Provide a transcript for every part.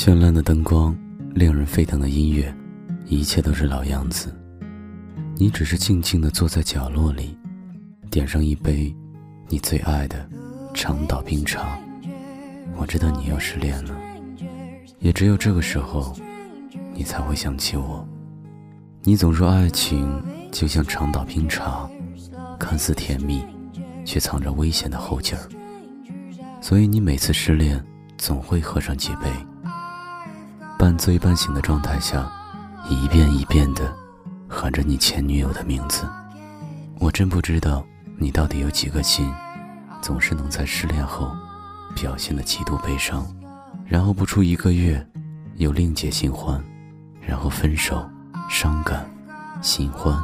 绚烂的灯光，令人沸腾的音乐，一切都是老样子。你只是静静地坐在角落里，点上一杯你最爱的长岛冰茶。我知道你要失恋了，也只有这个时候，你才会想起我。你总说爱情就像长岛冰茶，看似甜蜜，却藏着危险的后劲儿。所以你每次失恋，总会喝上几杯，半醉半醒的状态下，一遍一遍的喊着你前女友的名字。我真不知道你到底有几个心，总是能在失恋后。表现的极度悲伤，然后不出一个月，又另结新欢，然后分手，伤感，新欢，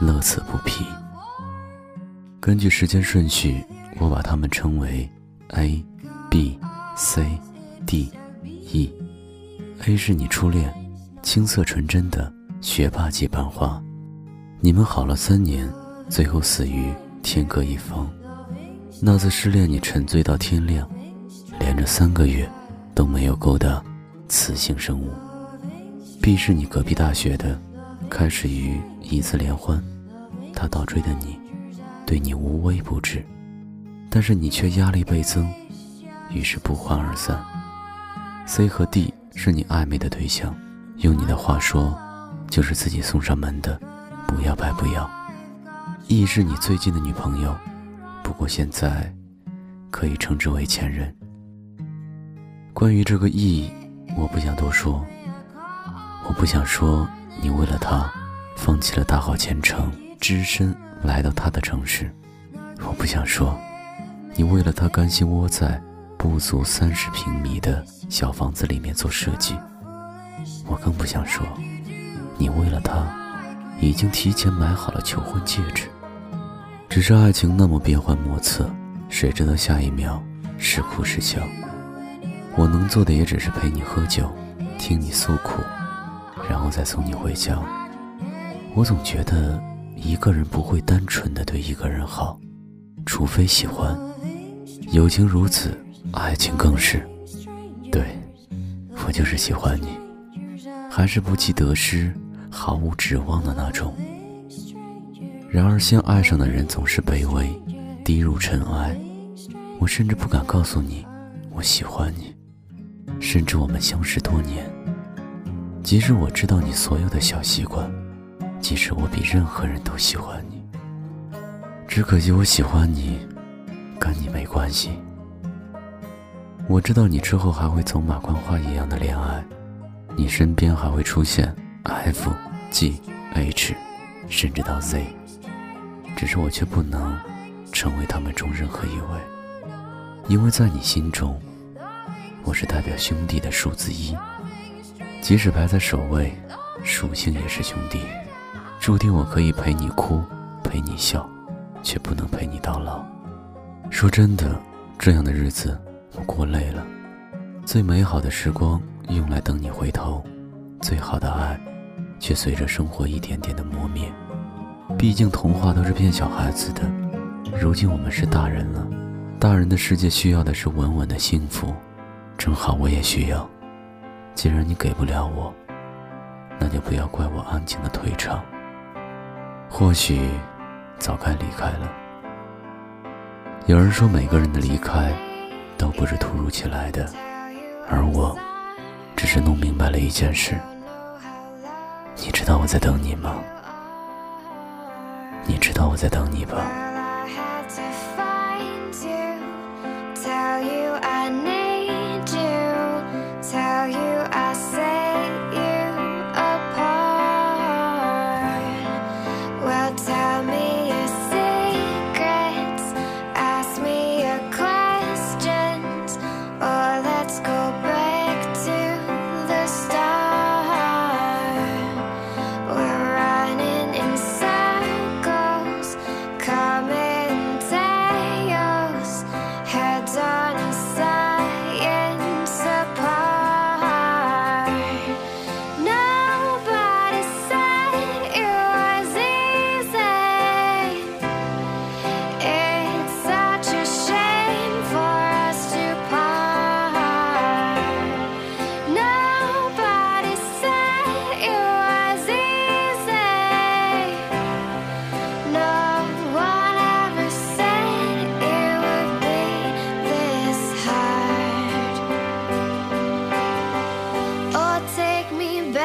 乐此不疲。根据时间顺序，我把他们称为 A、B、C、D、E。A 是你初恋，青涩纯真的学霸级班花，你们好了三年，最后死于天各一方。那次失恋，你沉醉到天亮，连着三个月都没有勾搭雌性生物。B 是你隔壁大学的，开始于一次联欢，他倒追的你，对你无微不至，但是你却压力倍增，于是不欢而散。C 和 D 是你暧昧的对象，用你的话说，就是自己送上门的，不要白不要。E 是你最近的女朋友。不过现在，可以称之为前任。关于这个意，我不想多说。我不想说你为了他，放弃了大好前程，只身来到他的城市。我不想说，你为了他甘心窝在不足三十平米的小房子里面做设计。我更不想说，你为了他，已经提前买好了求婚戒指。只是爱情那么变幻莫测，谁知道下一秒是哭是笑？我能做的也只是陪你喝酒，听你诉苦，然后再送你回家。我总觉得一个人不会单纯的对一个人好，除非喜欢。友情如此，爱情更是。我就是喜欢你，还是不计得失、毫无指望的那种。然而，先爱上的人总是卑微，低入尘埃。我甚至不敢告诉你，我喜欢你，甚至我们相识多年。即使我知道你所有的小习惯，即使我比任何人都喜欢你，只可惜我喜欢你，跟你没关系。我知道你之后还会走马观花一样的恋爱，你身边还会出现 F、G、H，甚至到 Z。只是我却不能成为他们中任何一位，因为在你心中，我是代表兄弟的数字一，即使排在首位，属性也是兄弟，注定我可以陪你哭，陪你笑，却不能陪你到老。说真的，这样的日子我过累了，最美好的时光用来等你回头，最好的爱，却随着生活一点点的磨灭。毕竟童话都是骗小孩子的，如今我们是大人了，大人的世界需要的是稳稳的幸福，正好我也需要。既然你给不了我，那就不要怪我安静的退场。或许早该离开了。有人说每个人的离开都不是突如其来的，而我只是弄明白了一件事。你知道我在等你吗？你知道我在等你吧。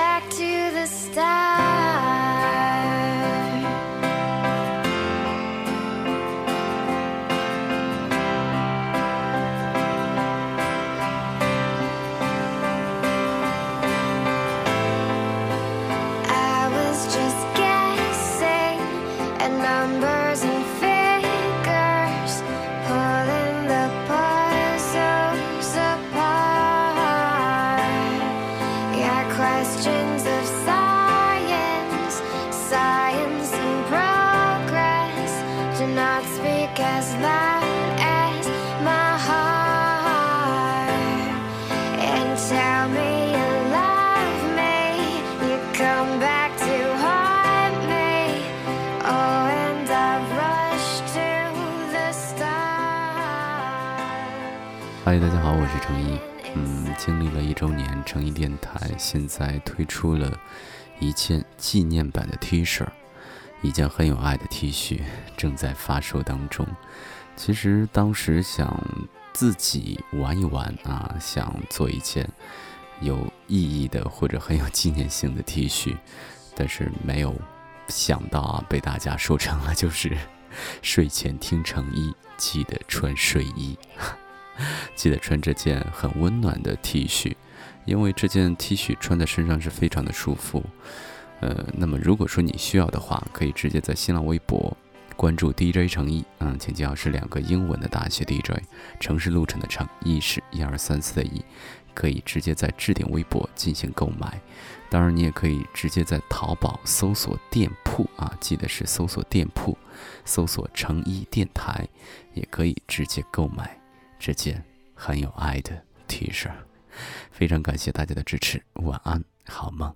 back to the start. 嗨，大家好，我是程一。 经历了一周年，程一电台现在推出了一件纪念版的 T 恤，一件很有爱的 T 恤正在发售当中。其实当时想自己玩一玩啊，想做一件有意义的或者很有纪念性的 T 恤，但是没有想到啊，被大家说成了就是睡前听程一，记得穿睡衣。记得穿这件很温暖的 T 恤，因为这件 T 恤穿在身上是非常的舒服。呃，那么如果说你需要的话，可以直接在新浪微博关注 DJ 程一，嗯，请记好是两个英文的大写 DJ，城市路程的城，一是一二三四的一，可以直接在置顶微博进行购买。当然，你也可以直接在淘宝搜索店铺啊，记得是搜索店铺，搜索诚一电台，也可以直接购买。这件很有爱的 T 恤，非常感谢大家的支持，晚安，好梦。